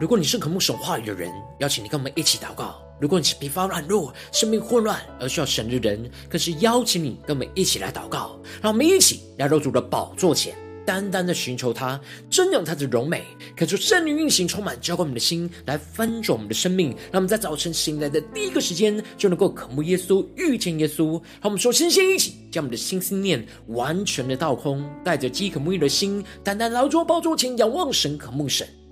如果你是渴慕神话语的人，邀请你跟我们一起祷告；如果你是疲乏软弱、生命混乱而需要神的人，更是邀请你跟我们一起来祷告。让我们一起来到主的宝座前，单单的寻求他，瞻仰他的荣美，恳求圣灵运行，充满浇灌我们的心，来翻转我们的生命。让我们在早晨醒来的第一个时间，就能够渴慕耶稣、遇见耶稣。让我们说先先一起将我们的心思念完全的倒空，带着饥渴沐浴的心，单单来到宝座前，仰望神、渴慕神。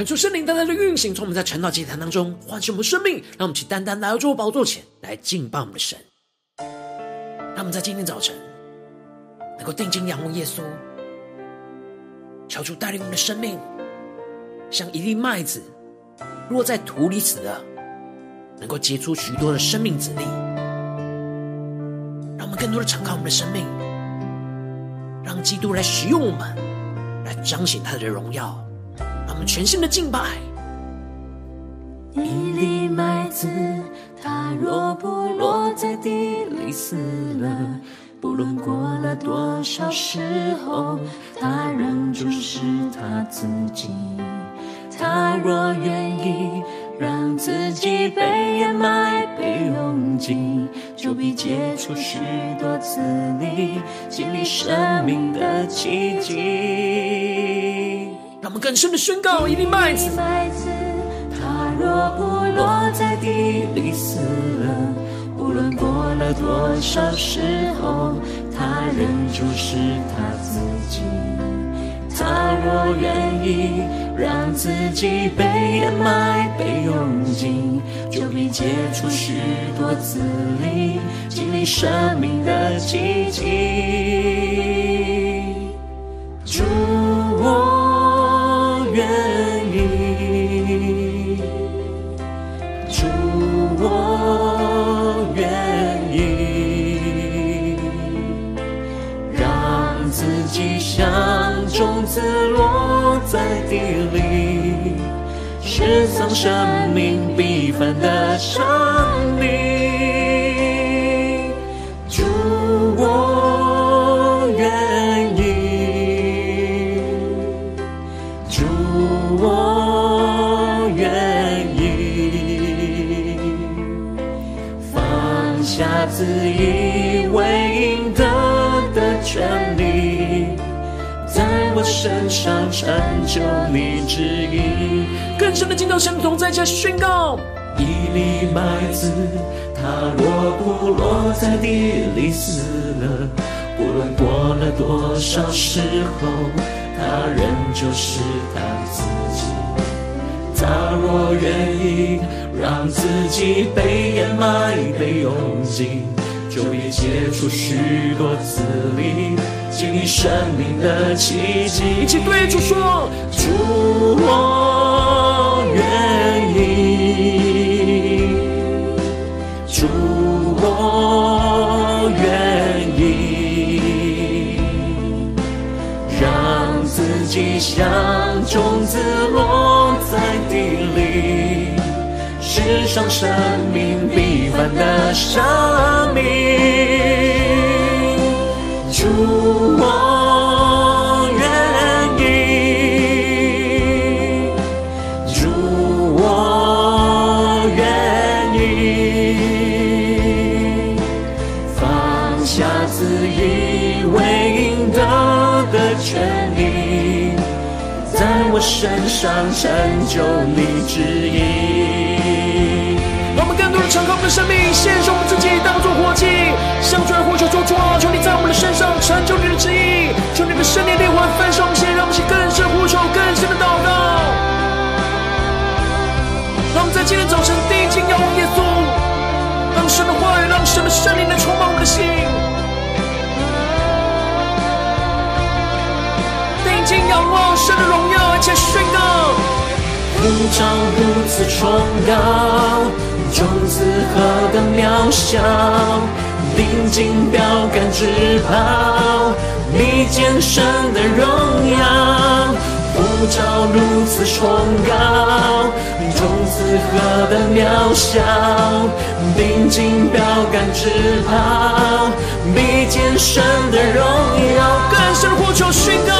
恳求圣灵单单的运行，从我们在晨祷祭坛当中唤醒我们的生命，让我们去单单来到主宝座前来敬拜我们的神。让我们在今天早晨能够定睛仰望耶稣，求主带领我们的生命，像一粒麦子落在土里死的，能够结出许多的生命子粒。让我们更多的敞开我们的生命，让基督来使用我们，来彰显他的荣耀。全新的敬拜。一粒麦子，它若不落在地里死了，不论过了多少时候，它仍旧是它自己。它若愿意让自己被掩埋、被拥挤，就必结出许多子粒，经历生命的奇迹。我们更深的宣告：一粒麦子，它若不落在地里死了，不论过了多少时候，它仍旧是它自己。它若愿意让自己被掩埋、被用尽，就必结出许多子粒，经历生命的奇迹。次落在地里是曾生命必此的生命。身上成就你旨意，更深的敬拜神同在家宣告：一粒麦子，它若不落在地里死了，不论过了多少时候，它仍旧是它自己。它若愿意让自己被掩埋、被用尽，就必结出许多子粒。经历生命的奇迹，一起对主说：主，我愿意。主，我愿意。让自己像种子落在地里，释世上生命平凡的生命。主，我愿意，主，我愿意，放下自以为应得的权利，在我身上成就你旨意。敞开我们的生命，献上我们自己，当作活祭，向主来呼求说：主啊，求你在我们的身上成就你的旨意，求你的圣灵、灵魂焚烧我们，先让我们去更深呼求、更深的祷告。让我们在今天早晨定睛仰望耶稣，让神的话语，让神的圣灵来充满我们的心。定睛仰望神的荣耀，而且宣告。呼召如此崇高，种子何等渺小，定睛标杆直跑，你见神的荣耀。不照如此崇高，种子何等渺小，定睛标杆直跑，比肩神的荣耀。更深的呼求宣告，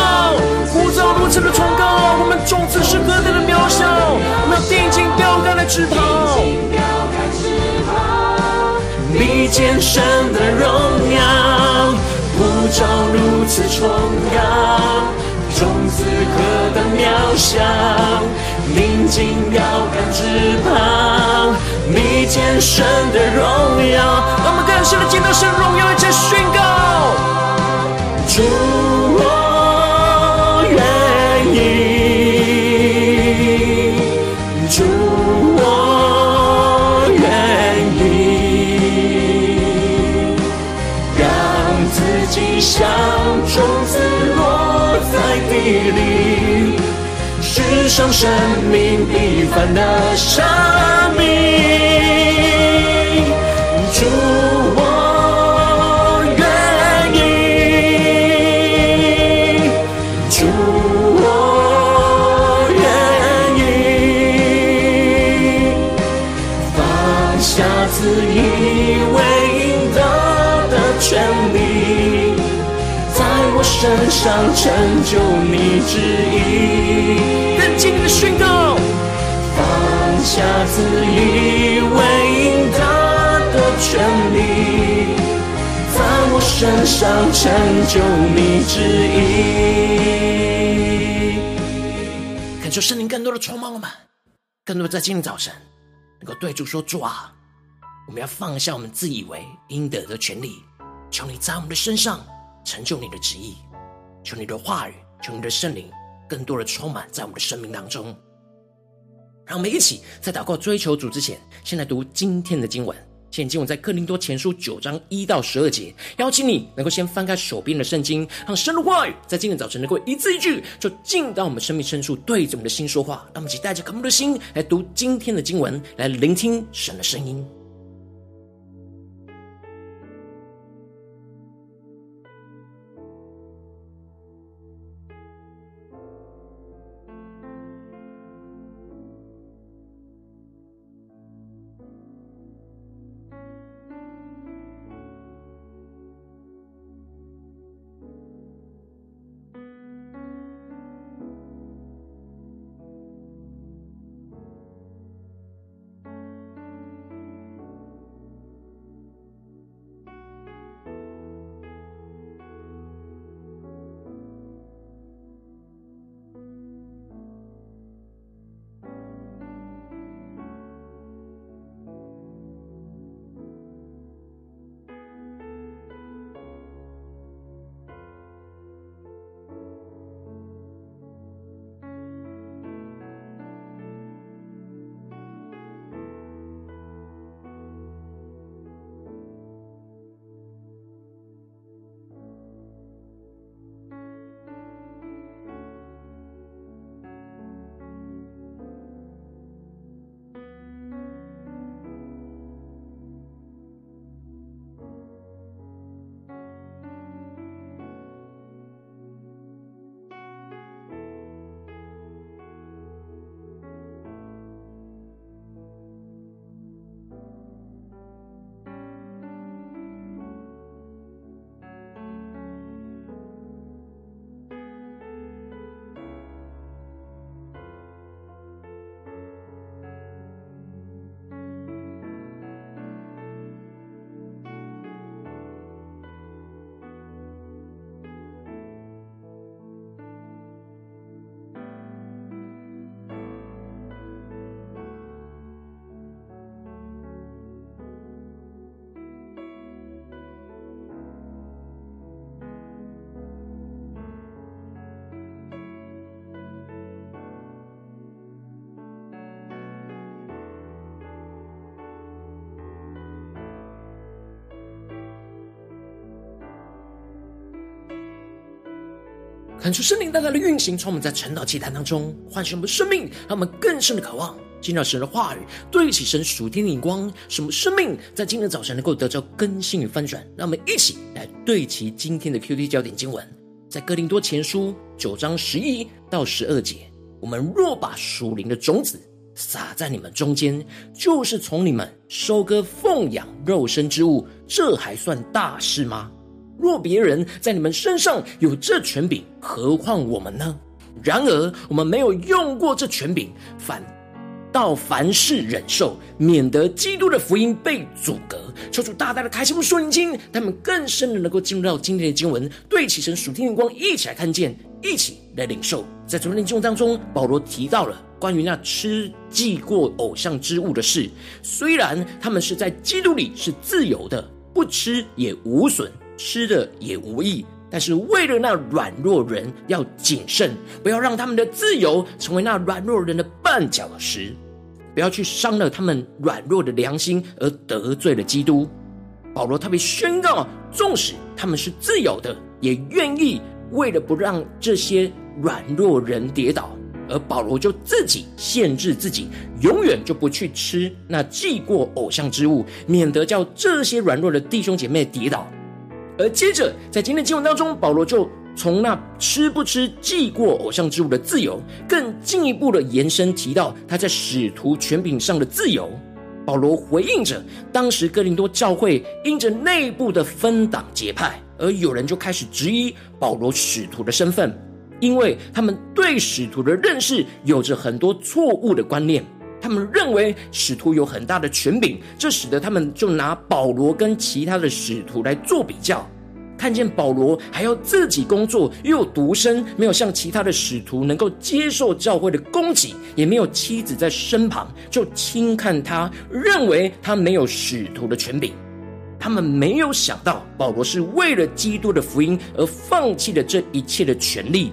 呼召如此的崇高，我们种子是何等的渺小，我们要定睛标杆来直跑，比肩神的荣耀。呼召如此崇高。种子何等渺小，定睛标杆之旁，你见神的荣耀。让我们更深的见到神荣耀，一起宣告：主，上生命平凡的生命。主，我愿意，主，我愿意，放下自以为应得的权利。在我身上成就你旨意，更坚定的宣告，放下自以为应得的权利，在我身上成就你旨意。恳求圣灵更多的充满我们，更多在今天早晨能够对主说：主啊，我们要放下我们自以为应得的权利，求你在我们的身上成就你的旨意。求你的话语，求你的圣灵，更多的充满在我们的生命当中。让我们一起在祷告追求主之前，先来读今天的经文。现经文在克林多前书九章一到十二节。邀请你能够先翻开手边的圣经，让神的话语在今天早晨能够一字一句，就进到我们生命深处，对着我们的心说话。让我们一起带着渴慕的心来读今天的经文，来聆听神的声音。看出圣灵大大的运行，从我们在晨祷祭坛当中唤醒我们生命，让我们更深的渴望进入神的话语，对齐神属天的眼光，使我们生命在今天早晨能够得到更新与翻转。让我们一起来对齐今天的 QT 焦点经文，在哥林多前书九章十一到十二节。我们若把属灵的种子撒在你们中间，就是从你们收割奉养肉身之物，这还算大事吗？若别人在你们身上有这权柄，何况我们呢？然而我们没有用过这权柄，反倒凡事忍受，免得基督的福音被阻隔。求主大大的开启我们属灵经，他们更深的能够进入到今天的经文，对齐神属天的光，一起来看见。一起来领受，在昨天的经文当中，保罗提到了关于那吃祭过偶像之物的事。虽然他们是在基督里是自由的，不吃也无损，吃的也无益，但是为了那软弱人要谨慎，不要让他们的自由成为那软弱人的绊脚石，不要去伤了他们软弱的良心而得罪了基督。保罗特别宣告，纵使他们是自由的，也愿意。为了不让这些软弱人跌倒，而保罗就自己限制自己，永远就不去吃那祭过偶像之物，免得叫这些软弱的弟兄姐妹跌倒。而接着在今天的经文当中，保罗就从那吃不吃祭过偶像之物的自由，更进一步的延伸提到他在使徒权柄上的自由。保罗回应着当时哥林多教会因着内部的分党结派。而有人就开始质疑保罗使徒的身份，因为他们对使徒的认识有着很多错误的观念。他们认为使徒有很大的权柄，这使得他们就拿保罗跟其他的使徒来做比较。看见保罗还要自己工作，又独身，没有像其他的使徒能够接受教会的供给，也没有妻子在身旁，就轻看他，认为他没有使徒的权柄。他们没有想到保罗是为了基督的福音而放弃了这一切的权利，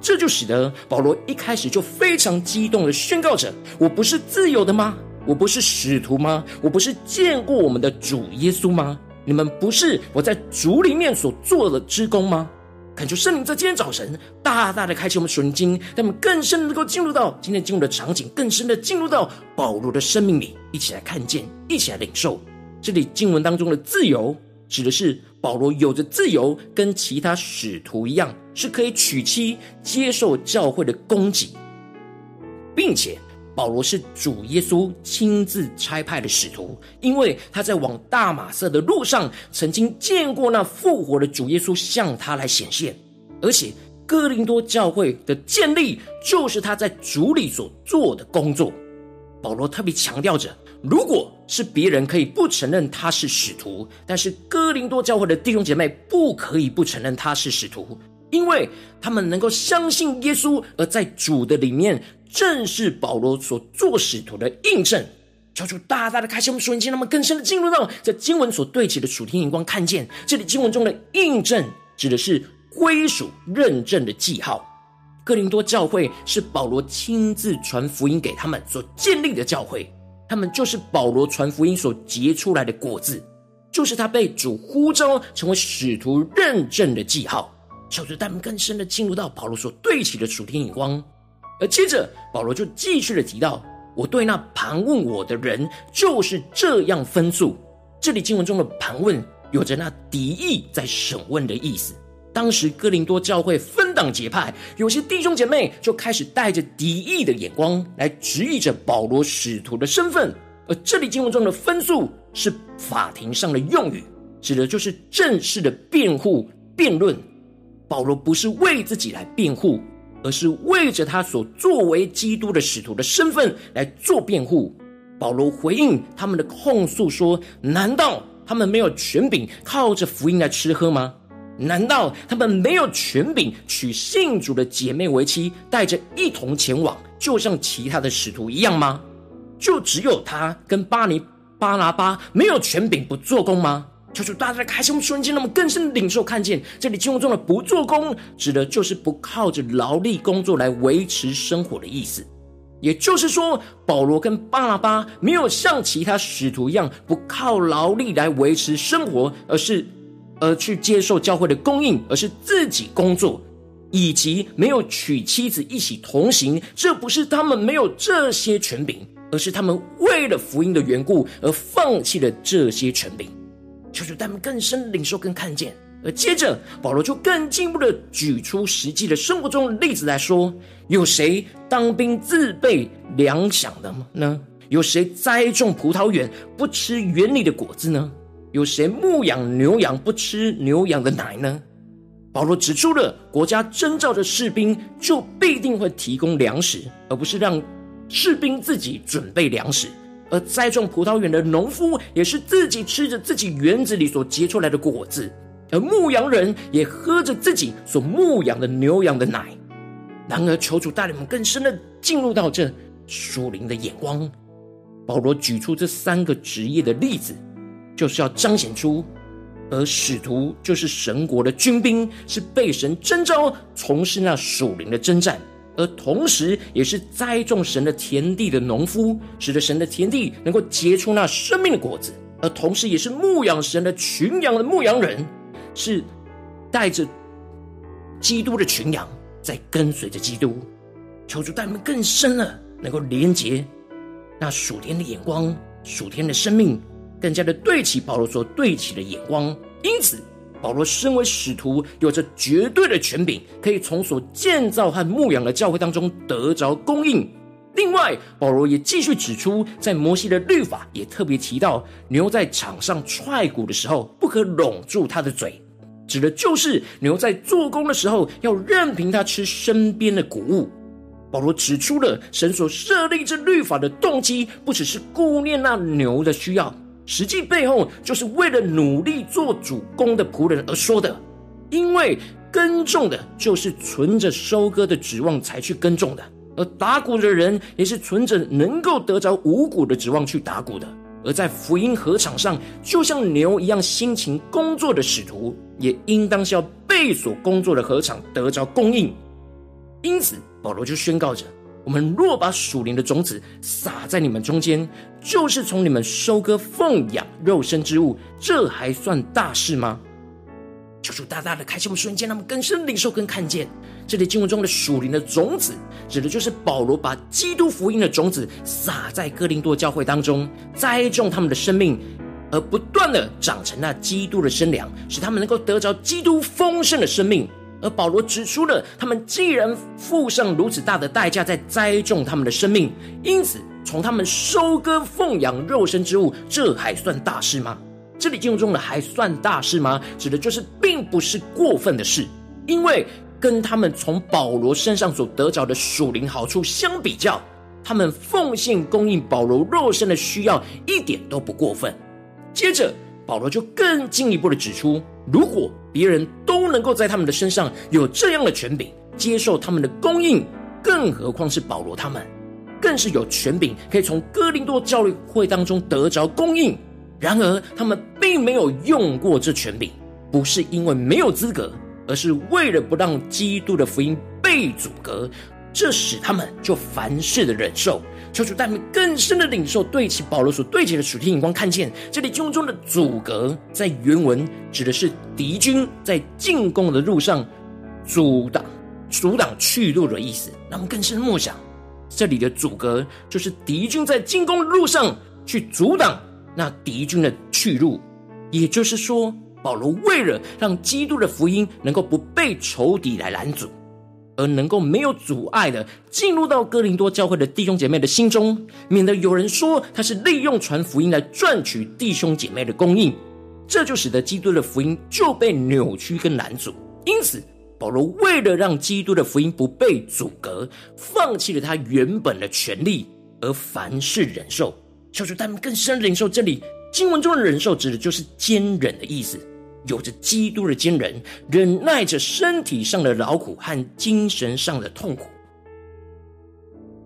这就使得保罗一开始就非常激动的宣告着：“我不是自由的吗？我不是使徒吗？我不是见过我们的主耶稣吗？你们不是我在主里面所做的之工吗？”恳求圣灵在今天早晨大大的开启我们属灵经，让我们更深能够进入到今天进入的场景，更深的进入到保罗的生命里，一起来看见，一起来领受。这里经文当中的自由，指的是保罗有着自由，跟其他使徒一样，是可以娶妻、接受教会的供给，并且保罗是主耶稣亲自差派的使徒，因为他在往大马色的路上，曾经见过那复活的主耶稣向他来显现，而且哥林多教会的建立，就是他在主里所做的工作。保罗特别强调着。如果是别人可以不承认他是使徒，但是哥林多教会的弟兄姐妹不可以不承认他是使徒，因为他们能够相信耶稣，而在主的里面，正是保罗所做使徒的印证。求主大大的开启我们属灵经，让我们更深的进入到在经文所对齐的属天眼光，看见这里经文中的印证，指的是归属认证的记号。哥林多教会是保罗亲自传福音给他们所建立的教会。他们就是保罗传福音所结出来的果子，就是他被主呼召成为使徒认证的记号。求主带我们更深的进入到保罗所对齐的属天眼光。而接着保罗就继续的提到：“我对那盘问我的人就是这样分诉。”这里经文中的盘问，有着那敌意在审问的意思。当时哥林多教会分党结派，有些弟兄姐妹就开始带着敌意的眼光来质疑着保罗使徒的身份。而这里经文中的分诉是法庭上的用语，指的就是正式的辩护、辩论。保罗不是为自己来辩护，而是为着他所作为基督的使徒的身份来做辩护。保罗回应他们的控诉说：“难道他们没有权柄靠着福音来吃喝吗？”难道他们没有权柄娶信主的姐妹为妻，带着一同前往，就像其他的使徒一样吗？就只有他跟巴尼巴拿巴没有权柄不做工吗？求主大家开心，瞬间，那么更深的领受看见，这里经文中的不做工，指的就是不靠着劳力工作来维持生活的意思。也就是说，保罗跟巴拿巴没有像其他使徒一样，不靠劳力来维持生活，而是。而去接受教会的供应，而是自己工作，以及没有娶妻子一起同行，这不是他们没有这些权柄，而是他们为了福音的缘故而放弃了这些权柄。求主带他们更深领受跟看见。而接着，保罗就更进一步的举出实际的生活中的例子来说：有谁当兵自备粮饷的呢？有谁栽种葡萄园不吃园里的果子呢？有谁牧养牛羊不吃牛羊的奶呢？保罗指出了国家征召的士兵就必定会提供粮食，而不是让士兵自己准备粮食。而栽种葡萄园的农夫也是自己吃着自己园子里所结出来的果子，而牧羊人也喝着自己所牧养的牛羊的奶。然而，求主带领我们更深的进入到这属灵的眼光。保罗举出这三个职业的例子，就是要彰显出。而使徒就是神国的军兵，是被神征召从事那属灵的征战，而同时也是栽种神的田地的农夫，使得神的田地能够结出那生命的果子；而同时也是牧养神的群羊的牧羊人，是带着基督的群羊在跟随着基督。求主带我们更深了，能够连接那属天的眼光、属天的生命。更加的对齐保罗所对齐的眼光，因此保罗身为使徒，有着绝对的权柄，可以从所建造和牧养的教会当中得着供应。另外，保罗也继续指出，在摩西的律法也特别提到，牛在场上踹鼓的时候，不可拢住它的嘴，指的就是牛在做工的时候要任凭它吃身边的谷物。保罗指出了神所设立这律法的动机，不只是顾念那牛的需要。实际背后就是为了努力做主工的仆人而说的，因为耕种的就是存着收割的指望才去耕种的，而打鼓的人也是存着能够得着五谷的指望去打鼓的。而在福音禾场上，就像牛一样辛勤工作的使徒，也应当是要被所工作的禾场得着供应。因此，保罗就宣告着。我们若把属灵的种子撒在你们中间，就是从你们收割奉养肉身之物，这还算大事吗？求主大大的开启我们瞬间，让我们更深领受跟看见。这里经文中的属灵的种子，指的就是保罗把基督福音的种子撒在哥林多教会当中，栽种他们的生命，而不断的长成那基督的生粮，使他们能够得着基督丰盛的生命。而保罗指出了，他们既然付上如此大的代价在栽种他们的生命，因此从他们收割奉养肉身之物，这还算大事吗？这里经文中的“还算大事吗”，指的就是并不是过分的事，因为跟他们从保罗身上所得着的属灵好处相比较，他们奉献供应保罗肉身的需要一点都不过分。接着，保罗就更进一步的指出，如果别人都能够在他们的身上有这样的权柄，接受他们的供应，更何况是保罗他们，更是有权柄可以从哥林多教会当中得着供应。然而，他们并没有用过这权柄，不是因为没有资格，而是为了不让基督的福音被阻隔，这使他们就凡事的忍受。求主带领更深的领受，对齐保罗所对齐的属天眼光，看见这里经中的阻隔，在原文指的是敌军在进攻的路上阻挡、阻挡去路的意思。让我们更深默想，这里的阻隔就是敌军在进攻路上去阻挡那敌军的去路。也就是说，保罗为了让基督的福音能够不被仇敌来拦阻。而能够没有阻碍的进入到哥林多教会的弟兄姐妹的心中，免得有人说他是利用传福音来赚取弟兄姐妹的供应，这就使得基督的福音就被扭曲跟拦阻。因此，保罗为了让基督的福音不被阻隔，放弃了他原本的权利，而凡事忍受。求主他们更深忍受这里经文中的忍受，指的就是坚忍的意思。有着基督的坚韧，忍耐着身体上的劳苦和精神上的痛苦。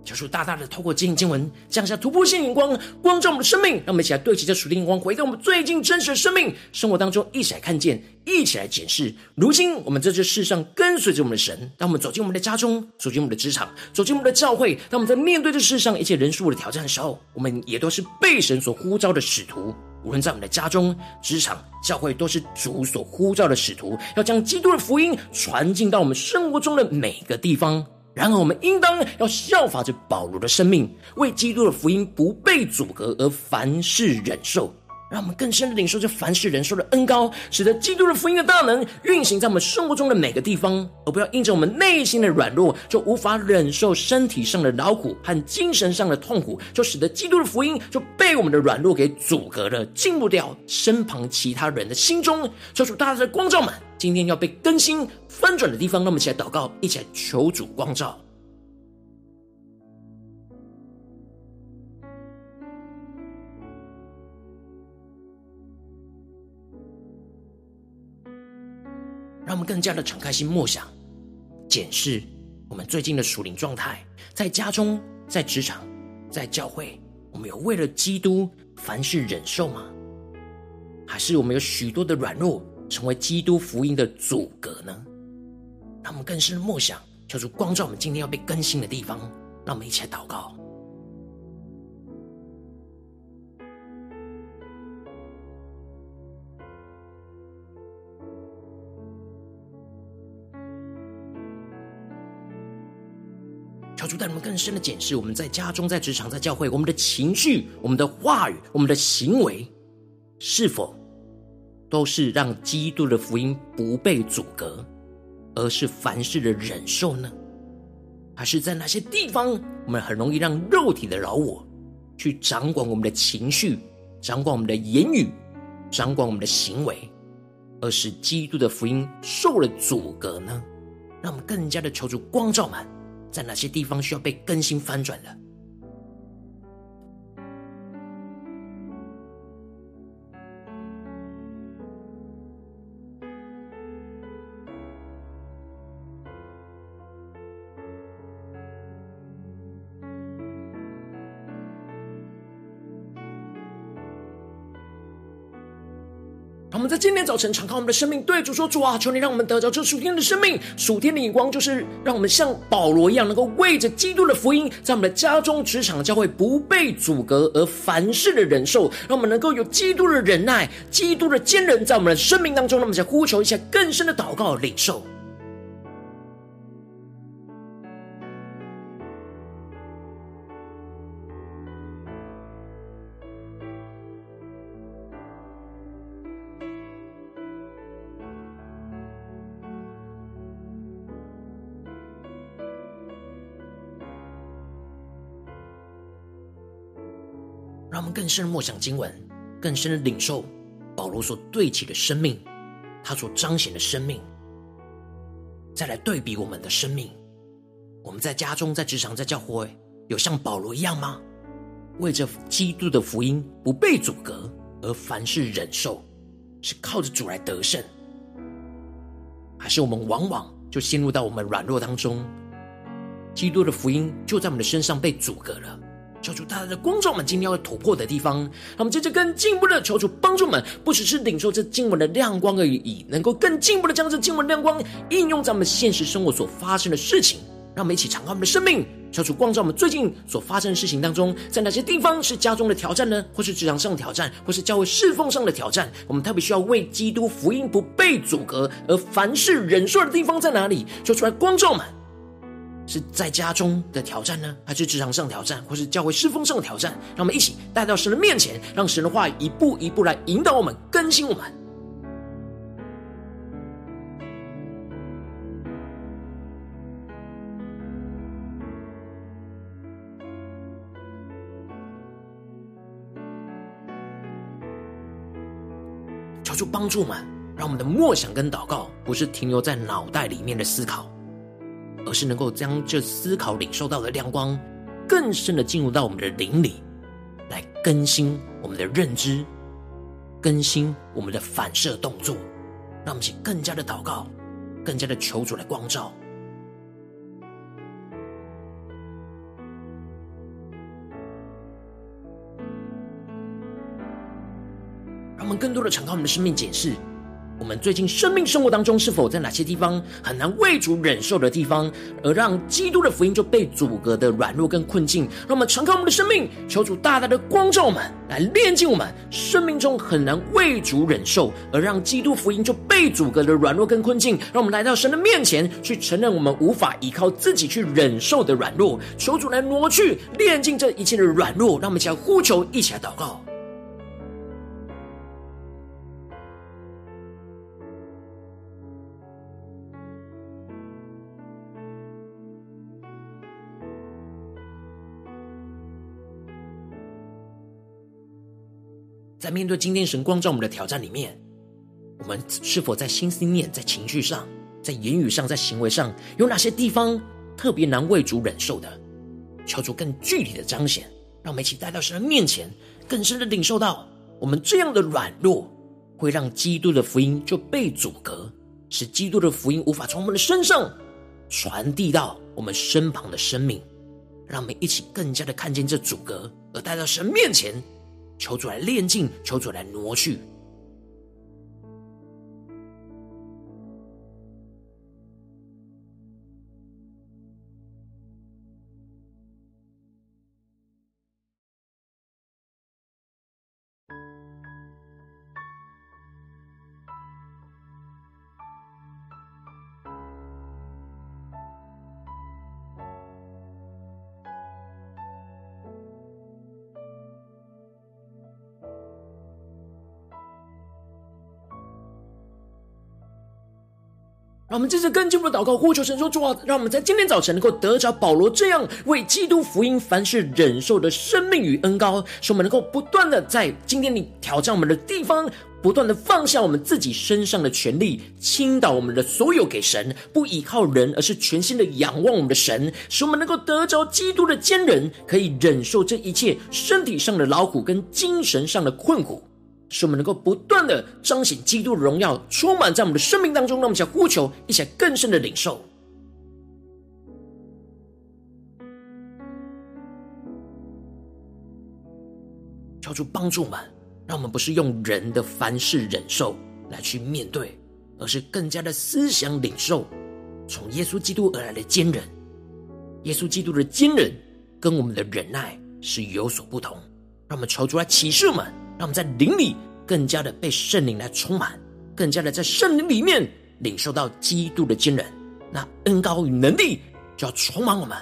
求主大大的透过经文降下突破性眼光，光照我们的生命，让我们一起来对齐这属灵眼光，回到我们最近真实的生命生活当中，一起来看见，一起来检视。如今我们在这世上跟随着我们的神，当我们走进我们的家中，走进我们的职场，走进我们的教会，当我们在面对这世上一切人数的挑战的时候，我们也都是被神所呼召的使徒。无论在我们的家中、职场、教会，都是主所呼召的使徒，要将基督的福音传进到我们生活中的每个地方。然而，我们应当要效法着保罗的生命，为基督的福音不被阻隔而凡事忍受。让我们更深的领受这凡事忍受的恩膏，使得基督的福音的大能运行在我们生活中的每个地方，而不要因着我们内心的软弱，就无法忍受身体上的劳苦和精神上的痛苦，就使得基督的福音就被我们的软弱给阻隔了，进不掉身旁其他人的心中。求主大家的光照们，今天要被更新翻转的地方，让我们一起来祷告，一起来求主光照。让我们更加的敞开心默想，检视我们最近的属灵状态，在家中、在职场、在教会，我们有为了基督凡事忍受吗？还是我们有许多的软弱，成为基督福音的阻隔呢？让我们更深的默想，求主光照我们今天要被更新的地方。让我们一起来祷告。更深的检视，我们在家中、在职场、在教会，我们的情绪、我们的话语、我们的行为，是否都是让基督的福音不被阻隔，而是凡事的忍受呢？还是在哪些地方，我们很容易让肉体的老我去掌管我们的情绪、掌管我们的言语、掌管我们的行为，而使基督的福音受了阻隔呢？让我们更加的求主光照满。在哪些地方需要被更新翻转了？在今天早晨敞开我们的生命，对主说：“主啊，求你让我们得着这属天的生命，属天的眼光，就是让我们像保罗一样，能够为着基督的福音，在我们的家中、职场、教会不被阻隔，而凡事的忍受，让我们能够有基督的忍耐、基督的坚韧，在我们的生命当中。那么，再呼求一下更深的祷告领受。”更深的默想经文，更深的领受保罗所对齐的生命，他所彰显的生命，再来对比我们的生命。我们在家中、在职场、在教会，有像保罗一样吗？为着基督的福音不被阻隔而凡事忍受，是靠着主来得胜，还是我们往往就陷入到我们软弱当中，基督的福音就在我们的身上被阻隔了？求主大大的光照们今天要突破的地方，让我们接着更进一步的求主帮助们，不只是领受这经文的亮光而已，能够更进一步的将这经文亮光应用在我们现实生活所发生的事情。让我们一起敞开我们的生命，求主光照我们最近所发生的事情当中，在哪些地方是家中的挑战呢？或是职场上的挑战，或是教会侍奉上的挑战？我们特别需要为基督福音不被阻隔而凡事忍受的地方在哪里？求出来光照们。是在家中的挑战呢，还是职场上挑战，或是教会侍奉上的挑战？让我们一起带到神的面前，让神的话一步一步来引导我们、更新我们。求主帮助我们，让我们的默想跟祷告不是停留在脑袋里面的思考。是能够将这思考领受到的亮光，更深的进入到我们的灵里，来更新我们的认知，更新我们的反射动作，让我们去更加的祷告，更加的求主来光照，让我们更多的敞开我们的生命，检视我们最近生命生活当中，是否在哪些地方很难为主忍受的地方，而让基督的福音就被阻隔的软弱跟困境？让我们敞开我们的生命，求主大大的光照我们，来炼净我们生命中很难为主忍受，而让基督福音就被阻隔的软弱跟困境。让我们来到神的面前，去承认我们无法依靠自己去忍受的软弱，求主来挪去炼净这一切的软弱。让我们一起来呼求，一起来祷告。在面对今天神光照我们的挑战里面，我们是否在心思念、在情绪上、在言语上、在行为上，有哪些地方特别难为主忍受的？求主更具体的彰显，让我们一起带到神的面前，更深的领受到我们这样的软弱，会让基督的福音就被阻隔，使基督的福音无法从我们的身上传递到我们身旁的生命。让我们一起更加的看见这阻隔，而带到神面前。求主来炼净，求主来挪去。我们这次更进一步的祷告，呼求神说：“主啊，让我们在今天早晨能够得着保罗这样为基督福音凡事忍受的生命与恩膏，使我们能够不断的在今天你挑战我们的地方，不断的放下我们自己身上的权利，倾倒我们的所有给神，不依靠人，而是全心的仰望我们的神，使我们能够得着基督的坚忍，可以忍受这一切身体上的劳苦跟精神上的困苦。”使我们能够不断的彰显基督的荣耀，充满在我们的生命当中。让我们想呼求，一起更深的领受，求主帮助我们，让我们不是用人的凡事忍受来去面对，而是更加的思想领受从耶稣基督而来的坚忍。耶稣基督的坚忍跟我们的忍耐是有所不同。让我们求主来启示我们。让我们在灵里更加的被圣灵来充满，更加的在圣灵里面领受到基督的坚忍，那恩高与能力就要充满我们。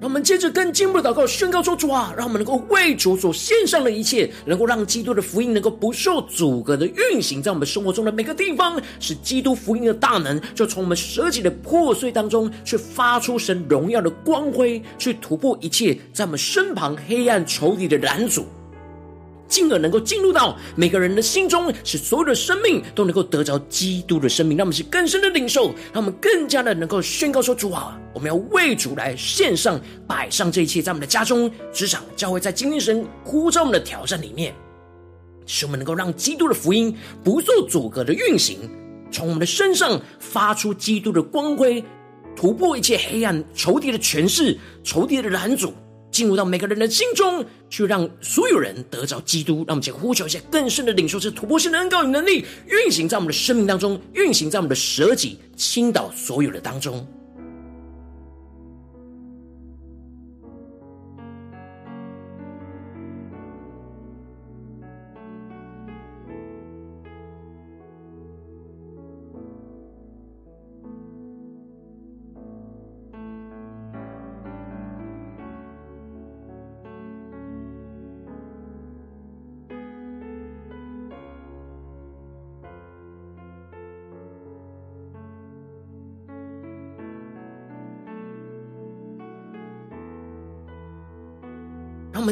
让我们接着更进一步的祷告，宣告说：“主啊，让我们能够为主所献上的一切，能够让基督的福音能够不受阻隔的运行在我们生活中的每个地方，使基督福音的大能就从我们舍己的破碎当中，去发出神荣耀的光辉，去突破一切在我们身旁黑暗仇敌的拦阻。”进而能够进入到每个人的心中，使所有的生命都能够得着基督的生命。让我们是更深的领受，让我们更加的能够宣告说：“主啊，我们要为主来献上、摆上这一切，在我们的家中、职场、教会，在今天神呼召我们的挑战里面，使我们能够让基督的福音不受阻隔的运行，从我们的身上发出基督的光辉，突破一切黑暗、仇敌的权势、仇敌的拦阻。”进入到每个人的心中，去让所有人得着基督。让我们先呼求一下更深的领受，是突破性的恩膏与能力运行在我们的生命当中，运行在我们的舍己倾倒所有的当中。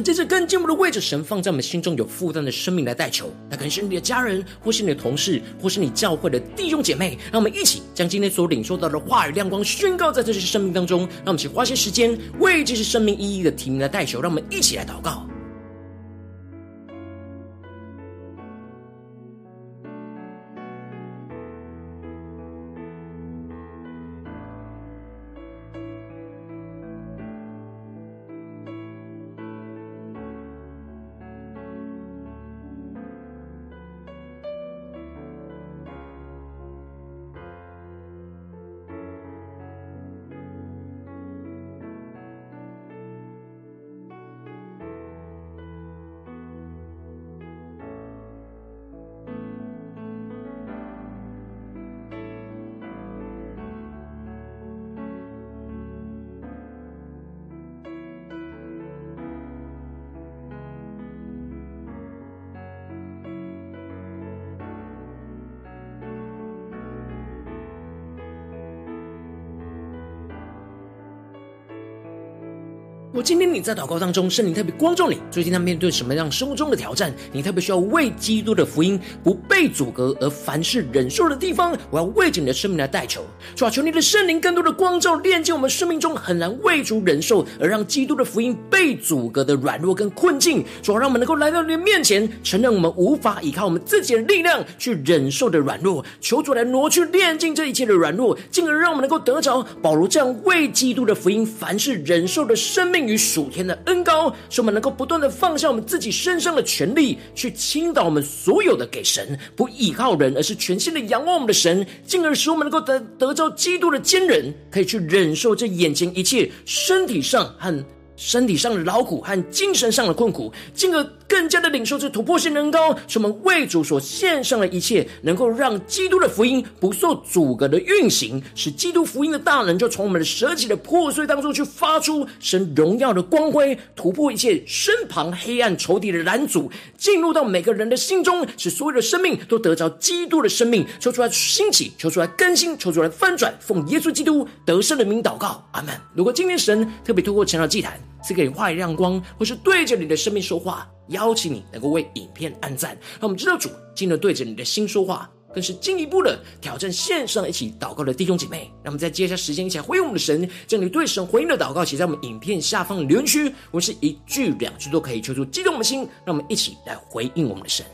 接着更进一步的位置，神放在我们心中有负担的生命来代求。那可能是你的家人，或是你的同事，或是你教会的弟兄姐妹。让我们一起将今天所领受到的话语亮光宣告在这些生命当中。让我们一起花些时间为这些生命一一的提名来代求。让我们一起来祷告。今天你在祷告当中，圣灵特别光照你。最近他面对什么样生活中的挑战？你特别需要为基督的福音不被阻隔而凡事忍受的地方，我要为着你的生命来代求。主啊，求你的圣灵更多的光照，炼净我们生命中很难为主忍受而让基督的福音被阻隔的软弱跟困境。主啊，让我们能够来到你的面前，承认我们无法依靠我们自己的力量去忍受的软弱。求主来挪去炼净这一切的软弱，进而让我们能够得着保罗这样为基督的福音凡事忍受的生命。与属天的恩高，使我们能够不断的放下我们自己身上的权利，去倾倒我们所有的给神，不依靠人，而是全心的仰望我们的神，进而使我们能够得得着基督的坚韧，可以去忍受这眼前一切身体上和身体上的劳苦和精神上的困苦，进而。更加的领受这突破性能高，是，我们为主所献上的一切，能够让基督的福音不受阻隔的运行，使基督福音的大能就从我们的舍己的破碎当中去发出神荣耀的光辉，突破一切身旁黑暗仇敌的拦阻，进入到每个人的心中，使所有的生命都得着基督的生命，求出来兴起，求出来更新，求出来翻转，奉耶稣基督得胜的名祷告，阿门。如果今天神特别透过晨祷祭坛赐给你话语亮光，或是对着你的生命说话。邀请你能够为影片按赞，让我们知道主进而对着你的心说话，更是进一步的挑战线上一起祷告的弟兄姐妹。让我们在接下来时间一起来回应我们的神，将你对神回应的祷告写在我们影片下方的留言区，我是一句两句都可以求出激动我们的心，让我们一起来回应我们的神。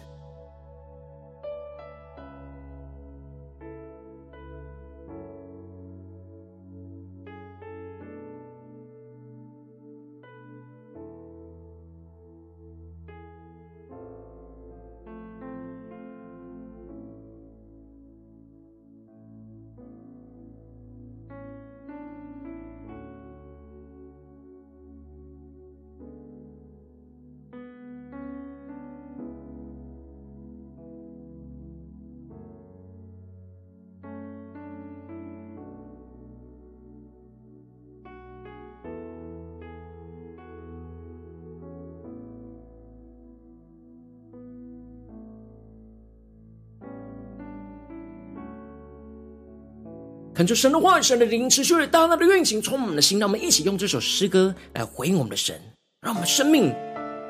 恳求神的话语、神的灵持续的大大的运行，充满我们的心。让我们一起用这首诗歌来回应我们的神，让我们生命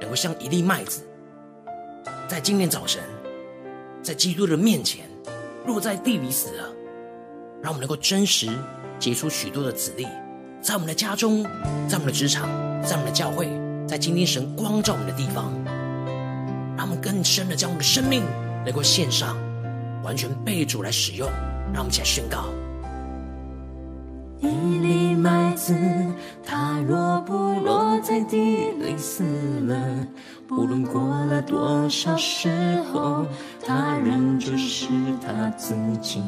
能够像一粒麦子，在今天早晨，在基督的面前落在地里死了，让我们能够真实结出许多的子粒，在我们的家中，在我们的职场，在我们的教会，在今天神光照我们的地方，让我们更深的将我们的生命能够献上，完全被主来使用。让我们一起来宣告。一粒麦子，它若不落在地里死了，不论过了多少时候，它仍旧是它自己。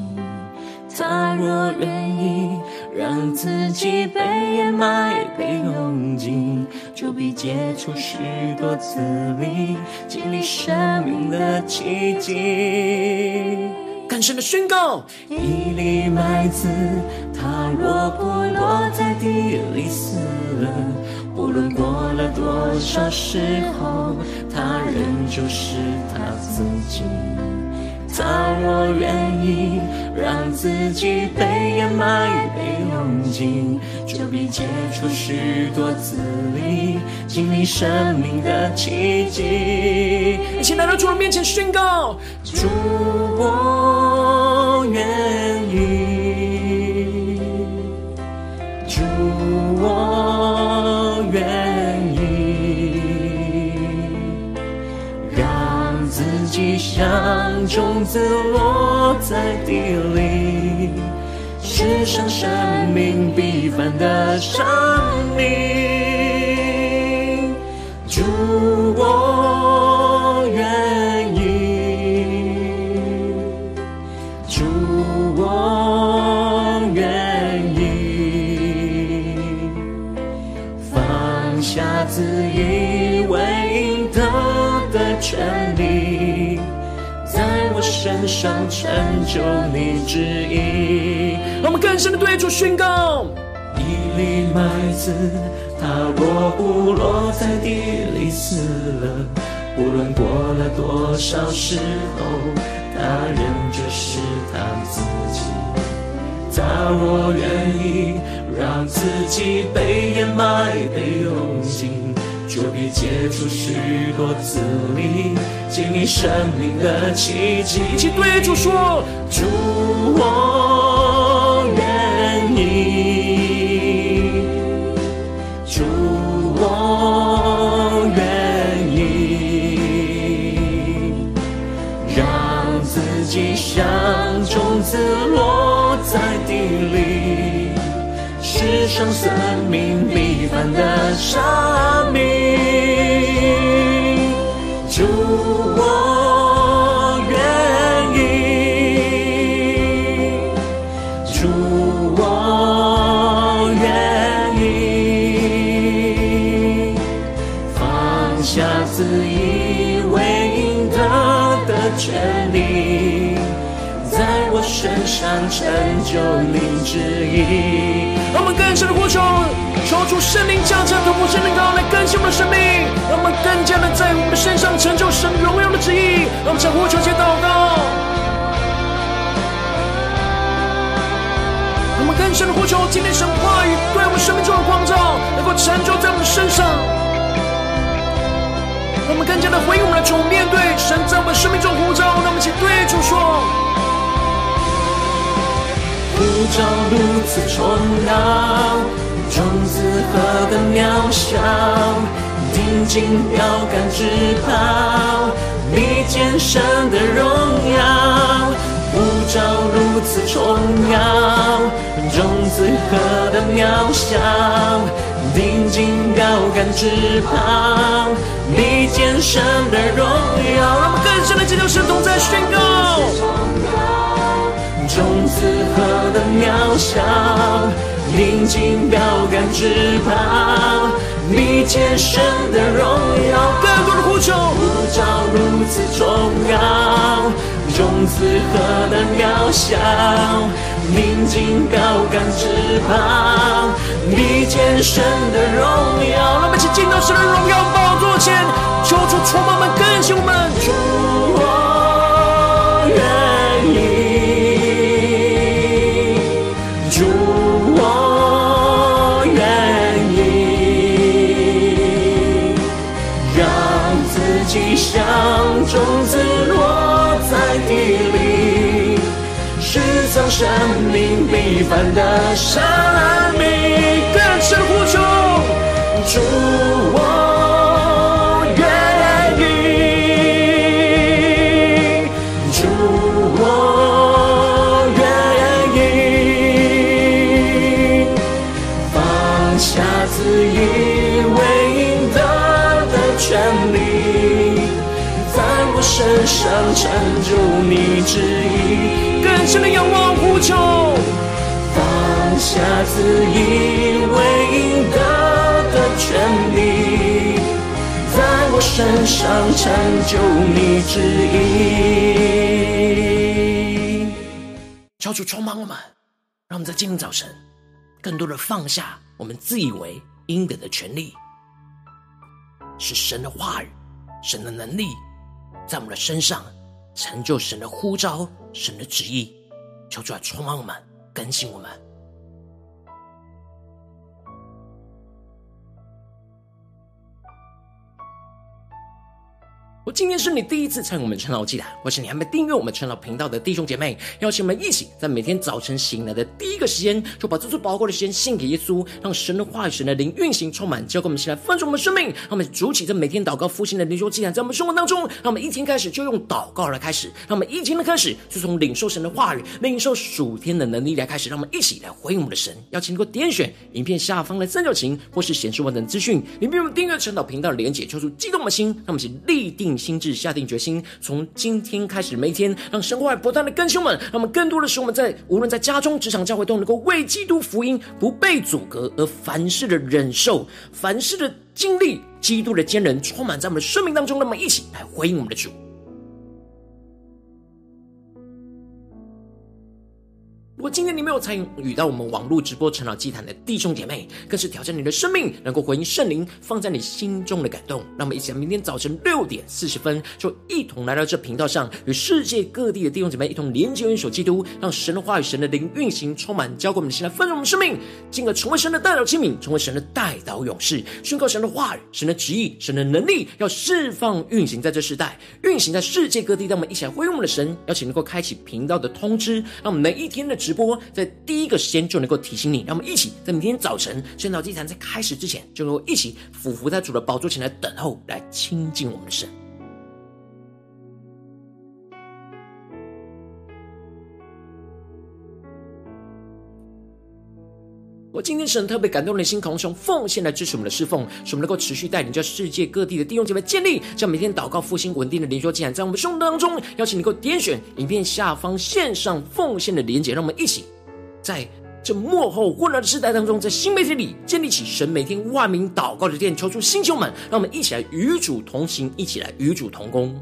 它若愿意让自己被掩埋、被拥挤，就必结出许多子粒，经历生命的奇迹。更深的宣告：一粒麦子，它落不落在地里死了，不论过了多少时候，它仍旧是它自己。他若愿意让自己被掩埋、被拥紧，就必结出许多子粒，经历生命的奇迹。一起来到主的面前宣告：主，我愿意。种子落在地里，世上生命必繁的生命。上成就你旨意。我们更深的对主宣告：一粒麦子，它若不落在地里死了，无论过了多少时候，它仍旧是它自己。他若愿意让自己被掩埋、被拥紧，就必结出许多子粒，经历生命的奇迹。一起对主说：主，我愿意。主，我愿意。让自己像种子落在，上生命必繁的生命。主，我愿意。主，我愿意。放下自以为应得的权利，在我身上成就你旨意。求，主圣灵降下突破圣灵膏来更新我们的生命，让我们更加的在我们的身上成就神荣耀的旨意。让我们向呼求，且祷告。让我们更深的呼求，今天神话语对我们生命中的光照，能够成就在我们的身上。让我们更加的回应我们的主，面对神在我们生命中呼召，让我们一起对主说。呼召如此重要，定睛标杆直跑，比肩神的荣耀。呼召如此重要，种子何等渺小，定睛标杆直跑，比肩神的荣耀。让我们更深的进入神同在宣告。种子何等渺小，定睛标杆之旁，比肩神的荣耀。更多的呼求，呼召如此重要，种子何等渺小，宁静标杆之旁，比肩神的荣耀。让我们一起进到神的荣耀宝座前，求主充满我们，更新我们。主，我愿生命平凡的生命。身上成就你旨意。求主充满我们，让我们在今天早晨更多的放下我们自以为应得的权利，是神的话语、神的能力在我们的身上成就神的呼召、神的旨意。求主来充满我们，更新我们。我今天是你第一次参与我们晨祷祭坛，或是你还没订阅我们晨祷频道的弟兄姐妹，邀请我们一起在每天早晨醒来的第一个时间，就把这最宝贵的时间献给耶稣，让神的话语、神的灵运行充满，交给我们起来丰盛我们生命。让我们筑起这每天祷告复兴的灵修祭坛，在我们生活当中，让我们一天开始就用祷告来开始，让我们一天的开始就从领受神的话语、领受属天的能力来开始，让我们一起来回应我们的神。邀请你给我点选影片下方的三角形，或是显示完整资讯，里面有订阅晨祷频道的连结，求出激动的心，让我们一起立定。心智下定决心，从今天开始，每一天让神话不断的更新我们，让我们更多的使我们在无论在家中、职场、教会都能够为基督福音不被阻隔，而凡事的忍受，凡事的经历，基督的坚韧充满在我们的生命当中。那么，一起来回应我们的主。今天你没有参与到我们网络直播晨祷祭坛的弟兄姐妹，更是挑战你的生命，能够回应圣灵放在你心中的感动。让我们一起在明天早晨六点四十分，就一同来到这频道上，与世界各地的弟兄姐妹一同连接、元首基督，让神的话语、神的灵运行充满，浇灌我们的心来丰盛我们生命，进而成为神的代祷器皿，成为神的代祷勇士，宣告神的话语、神的旨意、神的能力，要释放运行在这世代，运行在世界各地。让我们一起来回应我们的神，邀请能够开启频道的通知，让我们每一天的。直播在第一个时间就能够提醒你，让我们一起在明天早晨圣道祭坛在开始之前，就能够一起俯伏在主的宝座前来等候，来亲近我们的神。我今天神特别感动的心，渴望用奉献来支持我们的侍奉，使我们能够持续带领着世界各地的弟兄姐妹建立，这样每天祷告复兴稳定的灵修祭坛，在我们生活当中，邀请你能够点选影片下方线上奉献的连结，让我们一起在这幕后混乱的时代当中，在新媒体里建立起神每天万名祷告的殿，求出星球们，让我们一起来与主同行，一起来与主同工。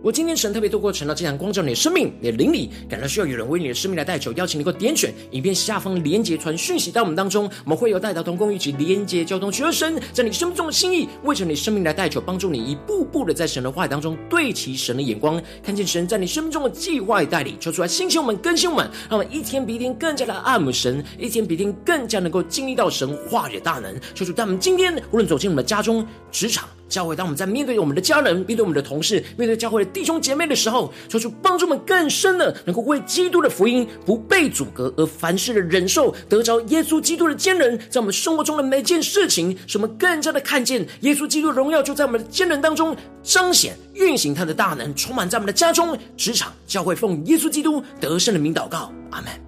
我今天神特别透过晨祷祭坛光照你的生命，你的灵里感到需要有人为你的生命来代求，邀请你能够点选影片下方连结传讯息到我们当中，我们会有代祷同工一起连结交通，求神在你生命中的心意，为着你生命来代求，帮助你一步步的在神的话语当中对齐神的眼光，看见神在你生命中的计划与带领，求出来兴起我们更新我们，让我们一天比一天更加的爱慕神，一天比一天更加能够经历到神话语的大能，求主带我们今天无论走进我们的家中、职场。教会，当我们在面对我们的家人、面对我们的同事、面对教会的弟兄姐妹的时候，求主帮助我们更深的，能够为基督的福音不被阻隔，而凡事的忍受，得着耶稣基督的坚韧，在我们生活中的每件事情，使我们更加的看见耶稣基督的荣耀就在我们的坚韧当中彰显、运行他的大能，充满在我们的家中、职场、教会，奉耶稣基督得胜的名祷告，阿门。